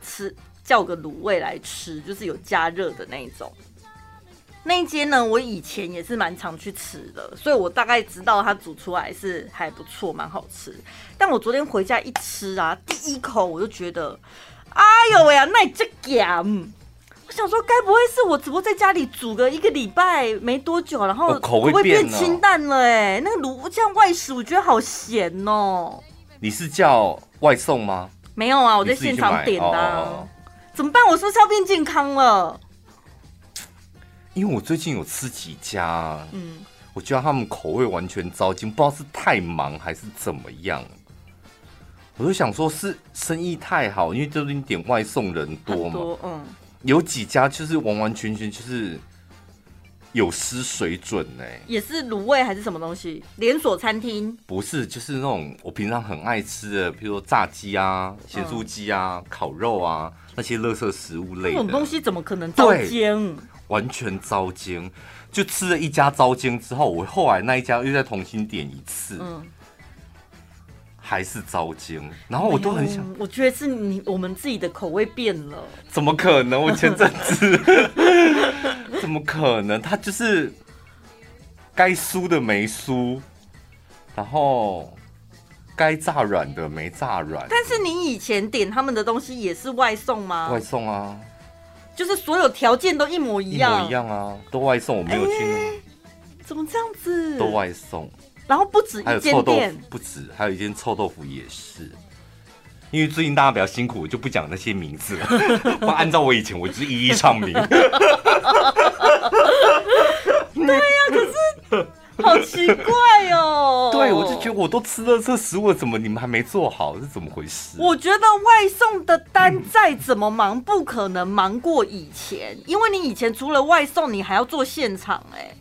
吃。叫个卤味来吃，就是有加热的那种。那一间呢，我以前也是蛮常去吃的，所以我大概知道它煮出来是还不错，蛮好吃。但我昨天回家一吃啊，第一口我就觉得，哎呦喂呀，那这咸！我想说，该不会是我只不过在家里煮个一个礼拜没多久，然后口味变清淡了？哎，那个卤酱外食，我觉得好咸哦。你是叫外送吗？没有啊，我在现场点的啊。怎么办？我是不是要变健康了？因为我最近有吃几家，嗯，我觉得他们口味完全糟心，不知道是太忙还是怎么样。我就想说，是生意太好，因为最近点外送人多嘛，多嗯，有几家就是完完全全就是有失水准呢、欸。也是卤味还是什么东西？连锁餐厅？不是，就是那种我平常很爱吃的，比如说炸鸡啊、咸酥鸡啊、嗯、烤肉啊那些垃圾食物类的。这种东西怎么可能糟煎？完全糟煎。就吃了一家糟煎之后，我后来那一家又再重新点一次。嗯。还是糟煎，然后我都很想，我觉得是你我们自己的口味变了。怎么可能？我前阵子 怎么可能？他就是该酥的没酥，然后该炸软的没炸软。但是你以前点他们的东西也是外送吗？外送啊，就是所有条件都一模一样，一模一样啊，都外送，我没有去。欸，怎么这样子？都外送。然后不止一间店，不止，还有一间臭豆腐也是。因为最近大家比较辛苦，我就不讲那些名字了。不 按照我以前，我就是一一唱名。对呀、啊，可是好奇怪哦。对，我就觉得我都吃了这食物，怎么你们还没做好？是怎么回事？我觉得外送的单再怎么忙，不可能忙过以前，因为你以前除了外送，你还要做现场、欸，哎。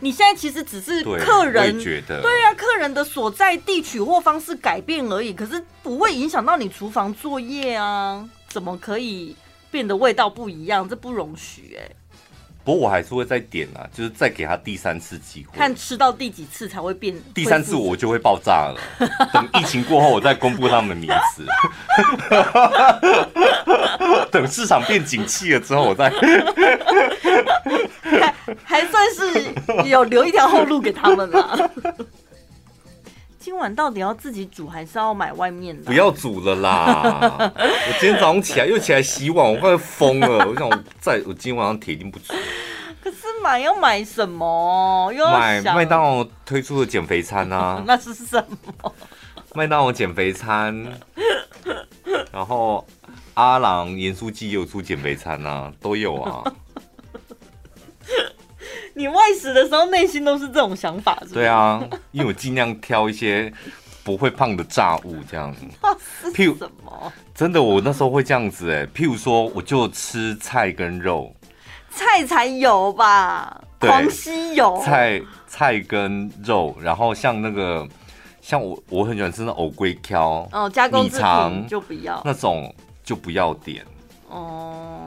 你现在其实只是客人，对，对啊，客人的所在地取货方式改变而已，可是不会影响到你厨房作业啊，怎么可以变得味道不一样？这不容许哎、欸。不过我还是会再点啊，就是再给他第三次机会，看吃到第几次才会变。第三次我就会爆炸了。等疫情过后，我再公布他们的名字。等市场变景气了之后，我再。还还算是有留一条后路给他们啦。今晚到底要自己煮还是要买外面的？不要煮了啦！我今天早上起来又起来洗碗，我快疯了。我想我在我今天晚上铁定不煮。可是买要买什么？又要买麦当劳推出的减肥餐啊？那是什么？麦当劳减肥餐，然后阿郎盐酥鸡也有出减肥餐啊，都有啊。你外食的时候，内心都是这种想法是不是？对啊，因为我尽量挑一些不会胖的炸物，这样子。譬如什么？真的，我那时候会这样子哎。譬如说，我就吃菜跟肉，菜才有吧？狂吸油。菜菜跟肉，然后像那个，像我我很喜欢吃那藕龟挑哦，加工制品就不要那种，就不要点哦。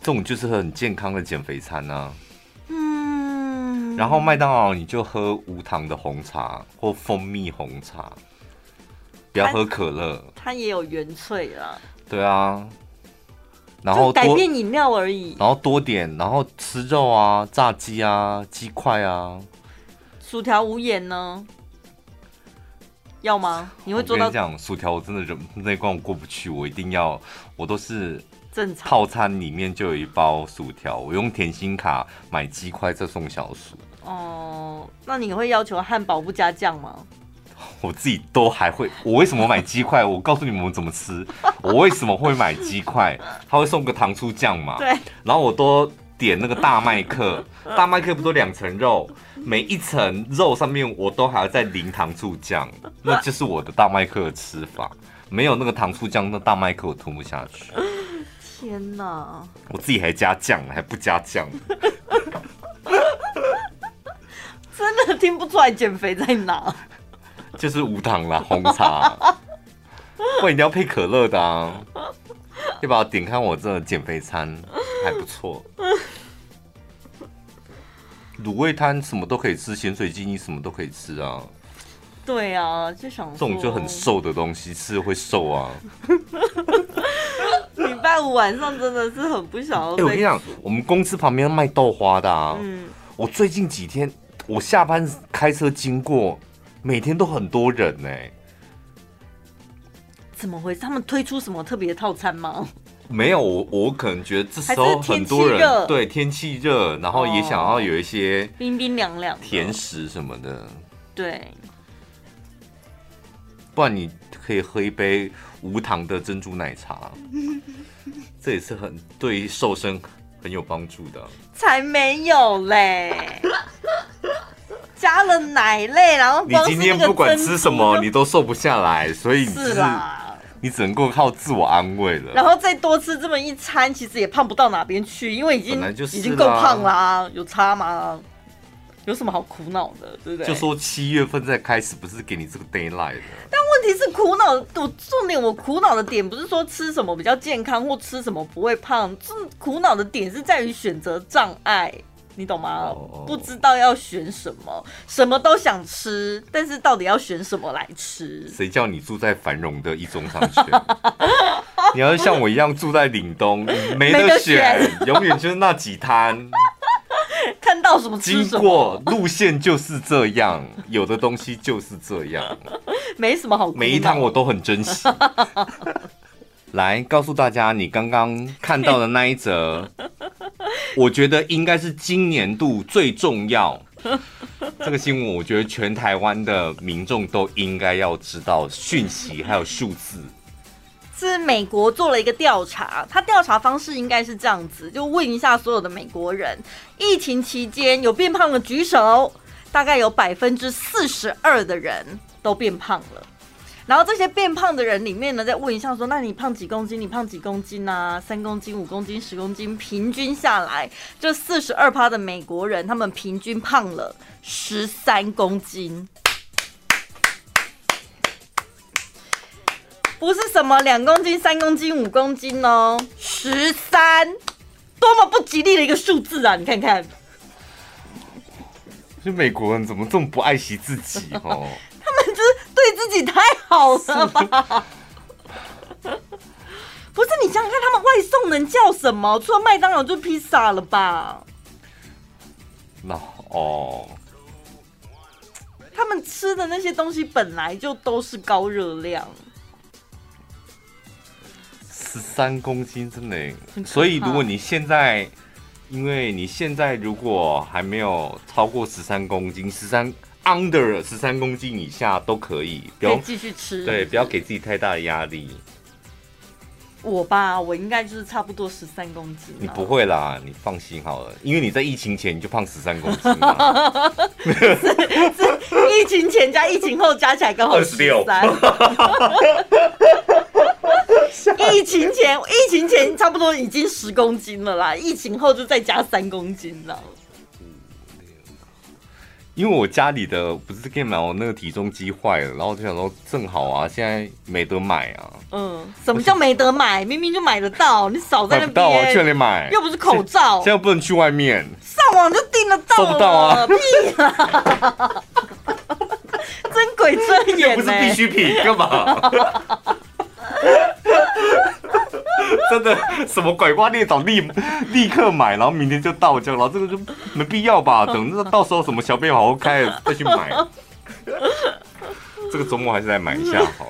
这种就是很健康的减肥餐啊。然后麦当劳你就喝无糖的红茶或蜂蜜红茶，不要喝可乐。它也有原萃啊。对啊，然后改变饮料而已。然后多点，然后吃肉啊，炸鸡啊，鸡块啊。薯条无盐呢？要吗？你会做到？我跟你讲，薯条我真的忍那关我过不去，我一定要，我都是。正常套餐里面就有一包薯条，我用甜心卡买鸡块再送小薯。哦，那你会要求汉堡不加酱吗？我自己都还会。我为什么买鸡块？我告诉你们怎么吃。我为什么会买鸡块？他会送个糖醋酱嘛？对。然后我都点那个大麦克，大麦克不都两层肉？每一层肉上面我都还要再淋糖醋酱，那就是我的大麦克的吃法。没有那个糖醋酱，那大麦克我吞不下去。天哪！我自己还加酱，还不加酱，真的听不出来减肥在哪。就是无糖啦，红茶，不然一定要配可乐的啊！要不要点开我这减肥餐，还不错。卤味摊什么都可以吃，咸水鸡你什么都可以吃啊。对啊，就想这种就很瘦的东西吃会瘦啊。礼拜五晚上真的是很不想要。哎，我跟你讲，我们公司旁边卖豆花的啊。嗯。我最近几天，我下班开车经过，每天都很多人呢。怎么回事？他们推出什么特别的套餐吗？没有，我我可能觉得这时候很多人对天气热，然后也想要有一些冰冰凉凉甜食什么的。对。不然你可以喝一杯无糖的珍珠奶茶，这也是很对瘦身很有帮助的。才没有嘞，加了奶类，然后你今天不管吃什么，你都瘦不下来，所以你是你只能够靠自我安慰了。然后再多吃这么一餐，其实也胖不到哪边去，因为已经已经够胖啦，有差吗？有什么好苦恼的，对不对？就说七月份再开始，不是给你这个的。但问题是苦恼，我重点我苦恼的点不是说吃什么比较健康或吃什么不会胖，这苦恼的点是在于选择障碍，你懂吗？Oh. 不知道要选什么，什么都想吃，但是到底要选什么来吃？谁叫你住在繁荣的一中商圈？你要是像我一样住在岭东，没得选，永远就是那几摊。看 到什么吃什么，经过路线就是这样，有的东西就是这样，没什么好。每一趟我都很珍惜。来告诉大家，你刚刚看到的那一则，我觉得应该是今年度最重要这个新闻。我觉得全台湾的民众都应该要知道讯息，还有数字。是美国做了一个调查，他调查方式应该是这样子，就问一下所有的美国人，疫情期间有变胖的举手，大概有百分之四十二的人都变胖了。然后这些变胖的人里面呢，再问一下说，那你胖几公斤？你胖几公斤啊？三公斤、五公斤、十公斤，平均下来，这四十二趴的美国人，他们平均胖了十三公斤。不是什么两公斤、三公斤、五公斤哦，十三，多么不吉利的一个数字啊！你看看，这美国人怎么这么不爱惜自己哦？他们就是对自己太好了吧？不是，你想想看，他们外送能叫什么？除了麦当劳就披萨了吧？那哦，他们吃的那些东西本来就都是高热量。十三公斤真的，所以如果你现在，因为你现在如果还没有超过十三公斤，十三 under 十三公斤以下都可以，不要继续吃，对，不要给自己太大的压力。我吧，我应该就是差不多十三公斤。你不会啦，你放心好了，因为你在疫情前你就胖十三公斤了，是，疫情前加疫情后加起来刚好十三。疫情前，疫情前差不多已经十公斤了啦，疫情后就再加三公斤了。因为我家里的不是可以买我那个体重机坏了，然后我就想说正好啊，现在没得买啊。嗯，什么叫没得买？明明就买得到，你少在那边。到啊，去哪里买？又不是口罩，现在不能去外面，上网就订得到。收不到啊！屁啊！真鬼遮眼，又不是必需品，干嘛？真的什么拐瓜裂枣立立刻买，然后明天就到这样，然后这个就没必要吧？等那到时候什么小便好好开再去买。这个周末还是来买一下好。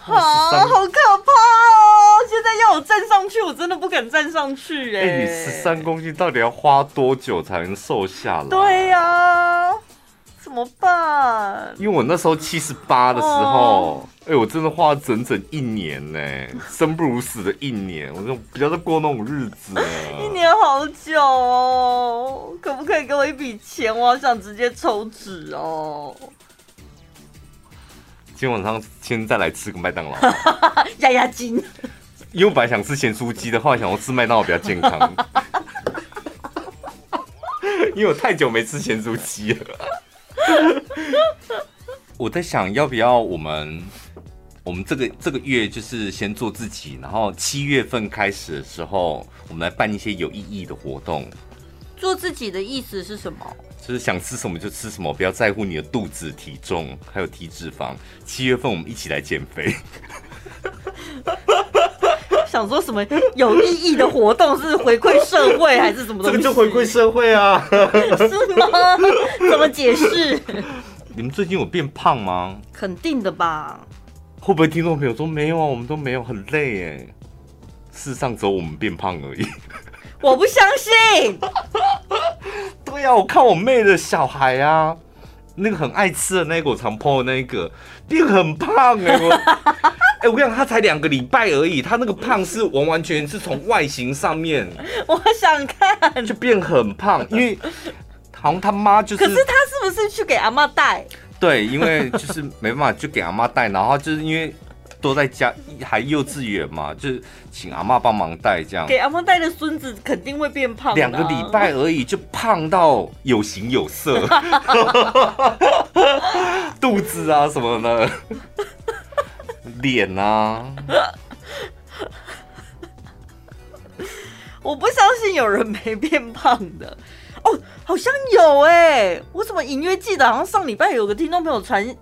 好，好可怕哦！现在要我站上去，我真的不敢站上去哎。欸，你十三公斤到底要花多久才能瘦下来？对呀，啊。怎么办？因为我那时候七十八的时候，哎、oh. 欸，我真的花了整整一年呢，生不如死的一年，我就不要再过那种日子了。一年好久哦，可不可以给我一笔钱？我好想直接抽脂哦。今天晚上先再来吃个麦当劳，压压惊。因为我本来想吃咸酥鸡的，话想要吃麦当劳比较健康。因为我太久没吃咸酥鸡了。我在想要不要我们，我们这个这个月就是先做自己，然后七月份开始的时候，我们来办一些有意义的活动。做自己的意思是什么？就是想吃什么就吃什么，不要在乎你的肚子、体重还有体脂肪。七月份我们一起来减肥。想说什么有意义的活动？是回馈社会还是什么东西？这个就回馈社会啊？是吗？怎么解释？你们最近有变胖吗？肯定的吧？会不会听众朋友说没有啊？我们都没有，很累哎。事实上只有我们变胖而已。我不相信。对呀、啊，我看我妹的小孩啊，那个很爱吃的那个我常 po 的那个变很胖哎我。哎、欸，我跟你讲，他才两个礼拜而已，他那个胖是完完全全是从外形上面，我想看，就变很胖，因为好像他妈就是，可是他是不是去给阿妈带？对，因为就是没办法，就给阿妈带，然后就是因为都在家，还幼稚园嘛，就是请阿妈帮忙带这样。给阿妈带的孙子肯定会变胖，两个礼拜而已就胖到有形有色，肚子啊什么的，脸啊。我不相信有人没变胖的哦，好像有哎，我怎么隐约记得好像上礼拜有个听众朋友传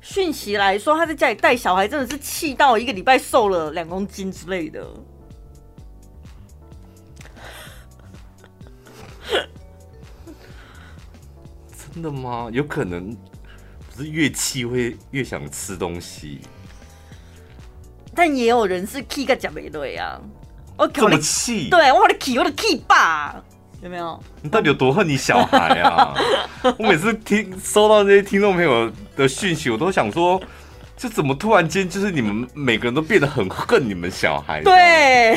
讯息来说他在家里带小孩，真的是气到一个礼拜瘦了两公斤之类的。真的吗？有可能不是越气会越想吃东西，但也有人是气个假没对啊。我这么气？对，我的气，我的气爸，有没有？你到底有多恨你小孩啊？我每次听收到这些听众朋友的讯息，我都想说，这怎么突然间就是你们每个人都变得很恨你们小孩？对，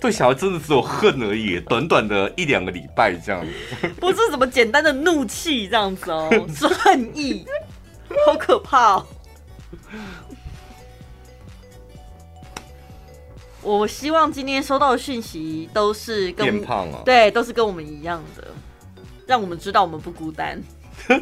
对小孩真的只有恨而已，短短的一两个礼拜这样子，不是什么简单的怒气这样子哦，是 恨意，好可怕哦。我希望今天收到的讯息都是跟变胖啊，对，都是跟我们一样的，让我们知道我们不孤单。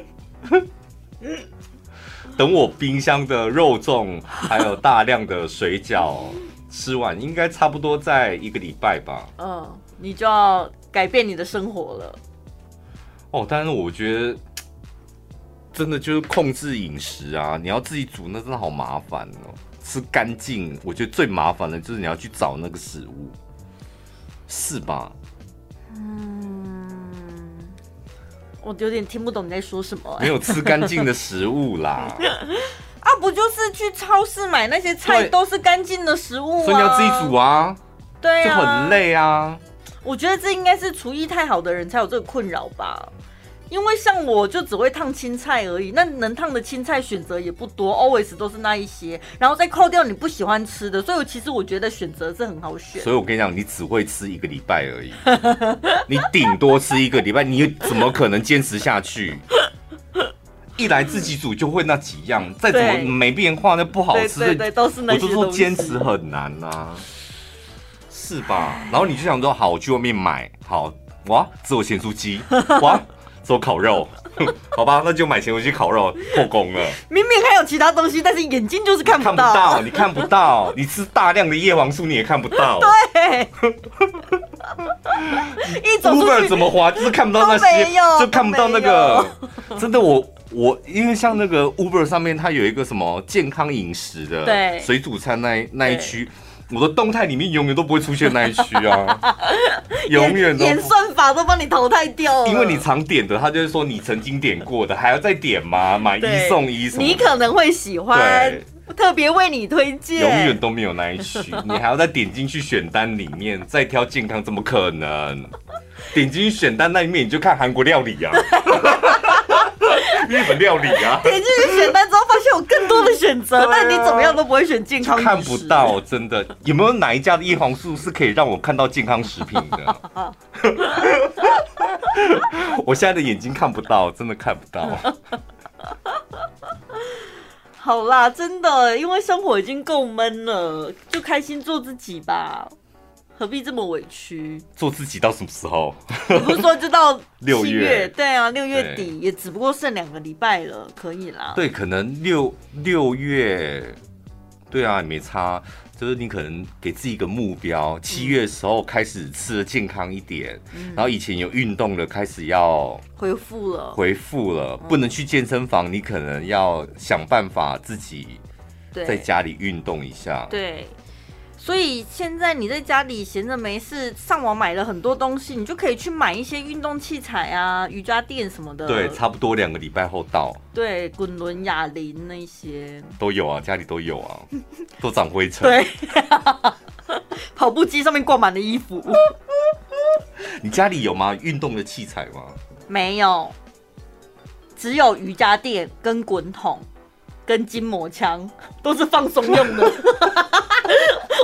等我冰箱的肉粽还有大量的水饺吃完，应该差不多在一个礼拜吧。嗯，你就要改变你的生活了。哦，但是我觉得真的就是控制饮食啊，你要自己煮，那真的好麻烦哦。吃干净，我觉得最麻烦的就是你要去找那个食物，是吧？嗯，我有点听不懂你在说什么、欸。没有吃干净的食物啦。啊，不就是去超市买那些菜都是干净的食物吗？所以你要自己煮啊。对啊，就很累啊。我觉得这应该是厨艺太好的人才有这个困扰吧。因为像我就只会烫青菜而已，那能烫的青菜选择也不多，always 都是那一些，然后再扣掉你不喜欢吃的，所以其实我觉得选择是很好选。所以我跟你讲，你只会吃一个礼拜而已，你顶多吃一个礼拜，你怎么可能坚持下去？一来自己煮就会那几样，再怎么没变化，那不好吃，对对对，都是那些。我就说坚持很难啊，是吧？然后你就想说，好，我去外面买，好哇，自我咸酥鸡哇。做烤肉，好吧，那就买咸酥鸡烤肉破功了。明明还有其他东西，但是眼睛就是看不到。看不到，你看不到，你吃大量的叶黄素你也看不到。对，Uber 怎么滑，就是看不到那些，就看不到那个。真的，我我因为像那个 Uber 上面，它有一个什么健康饮食的，对，水煮餐那那一区。我的动态里面永远都不会出现那一区啊，永远都演算法都帮你淘汰掉了。因为你常点的，他就是说你曾经点过的，还要再点吗？买一送一什么？你可能会喜欢，对特别为你推荐。永远都没有那一区，你还要再点进去选单里面再挑健康，怎么可能？点进去选单那一面你就看韩国料理呀、啊。日本料理啊，点进去选单之后，发现有更多的选择，啊、但你怎么样都不会选健康。看不到，真的有没有哪一家的叶黄素是可以让我看到健康食品的？我现在的眼睛看不到，真的看不到。好啦，真的，因为生活已经够闷了，就开心做自己吧。何必这么委屈？做自己到什么时候？我不是说就到 六月？对啊，六月底也只不过剩两个礼拜了，可以啦。对，可能六六月，对啊，也没差。就是你可能给自己一个目标，七月的时候开始吃的健康一点，嗯、然后以前有运动的开始要恢复了，恢复了，不能去健身房，你可能要想办法自己在家里运动一下。对。对所以现在你在家里闲着没事，上网买了很多东西，你就可以去买一些运动器材啊，瑜伽垫什么的。对，差不多两个礼拜后到。对，滚轮、哑铃那些都有啊，家里都有啊，都长灰尘。对，跑步机上面挂满了衣服。你家里有吗？运动的器材吗？没有，只有瑜伽垫跟滚筒跟筋膜枪，都是放松用的。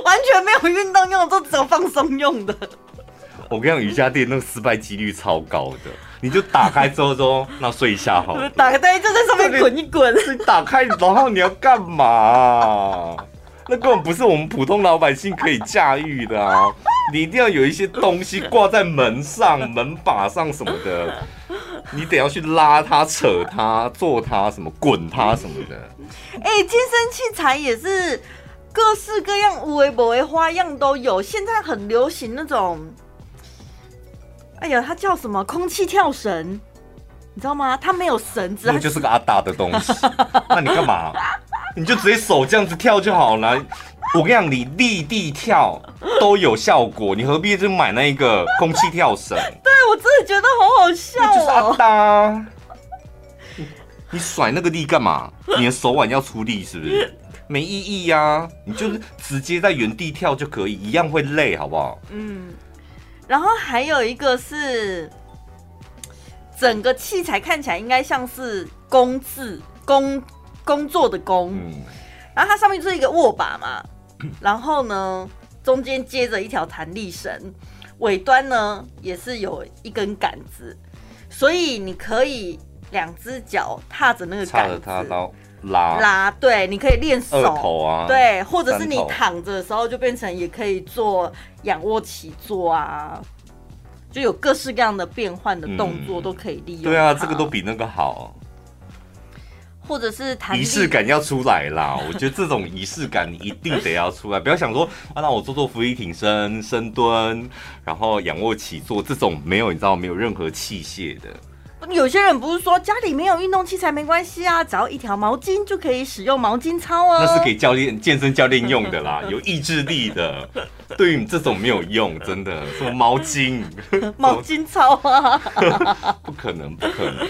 完全没有运动用，都只有放松用的。我跟你讲，瑜伽垫那个失败几率超高的。你就打开之后说，那睡一下好了。打开就在上面滚一滚。你打开，然后你要干嘛啊？那根本不是我们普通老百姓可以驾驭的啊！你一定要有一些东西挂在门上、门把上什么的，你得要去拉它、扯它、做它、什么滚它什么的。哎、欸，健身器材也是各式各样、无为不为花样都有。现在很流行那种，哎呀，它叫什么？空气跳绳，你知道吗？它没有绳子，那就是个阿达的东西。那你干嘛？你就直接手这样子跳就好了。我跟你讲，你立地跳都有效果，你何必就买那一个空气跳绳？对，我真的觉得好好笑哦。就是阿达，你甩那个力干嘛？你的手腕要出力是不是？没意义呀、啊，你就是直接在原地跳就可以，一样会累，好不好？嗯。然后还有一个是，整个器材看起来应该像是工字工。工作的工，嗯，然后它上面就是一个握把嘛，然后呢，中间接着一条弹力绳，尾端呢也是有一根杆子，所以你可以两只脚踏着那个杆子，踏到拉。拉，对，你可以练手。头啊，对，或者是你躺着的时候就变成也可以做仰卧起坐啊，就有各式各样的变换的动作都可以利用，嗯。对啊，这个都比那个好。或者是仪式感要出来啦，我觉得这种仪式感你一定得要出来，不要想说啊，那我做做伏地挺身、深蹲，然后仰卧起坐这种没有，你知道没有任何器械的。有些人不是说家里没有运动器材没关系啊，只要一条毛巾就可以使用毛巾操哦。那是给教练、健身教练用的啦，有意志力的。对于你这种没有用，真的什么毛巾？毛巾操啊？不可能，不可能。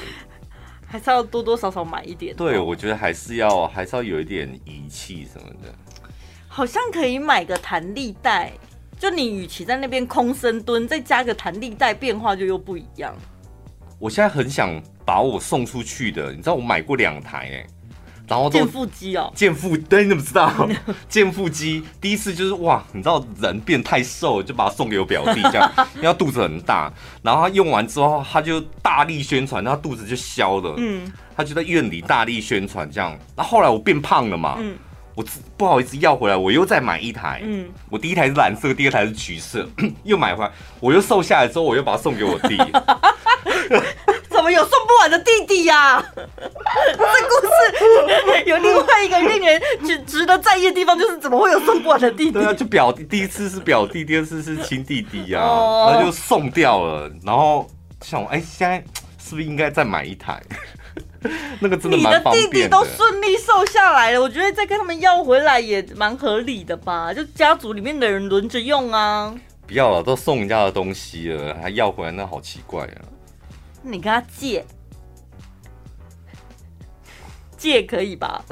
还是要多多少少买一点。对，我觉得还是要还是要有一点仪器什么的。好像可以买个弹力带，就你与其在那边空深蹲，再加个弹力带，变化就又不一样。我现在很想把我送出去的，你知道我买过两台哎、欸。然后健腹肌哦，健腹，对，你怎么知道？健腹肌第一次就是哇，你知道人变太瘦，就把它送给我表弟，这样，因为他肚子很大。然后他用完之后，他就大力宣传，他肚子就消了。嗯，他就在院里大力宣传这样。那后来我变胖了嘛，嗯，我不好意思要回来，我又再买一台。嗯，我第一台是蓝色，第二台是橘色，又买回来，我又瘦下来之后，我又把它送给我弟。怎么有送不完的弟弟呀、啊？这故事有另外一个令人值值得在意的地方，就是怎么会有送不完的弟弟？对啊，就表弟，第一次是表弟，第二次是亲弟弟呀、啊，然后就送掉了。然后想，哎、欸，现在是不是应该再买一台？那个真的蛮方便的。你的弟弟都顺利瘦下来了，我觉得再跟他们要回来也蛮合理的吧？就家族里面的人轮着用啊。不要了，都送人家的东西了，还要回来，那好奇怪啊。你跟他借，借可以吧？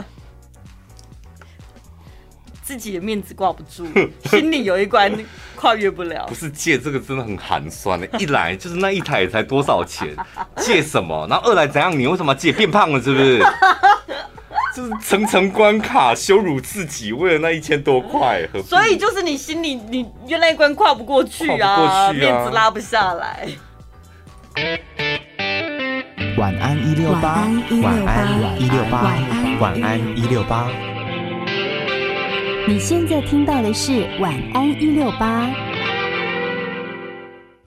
自己的面子挂不住，心里有一关跨越不了。不是借这个真的很寒酸的，一来就是那一台才多少钱，借什么？然后二来怎样？你为什么要借？变胖了是不是？就是层层关卡，羞辱自己，为了那一千多块。所以就是你心里你原来一关跨不过去啊，过去啊，面子拉不下来。晚安一六八，晚安一六八，晚安一六八。你现在听到的是晚安一六八。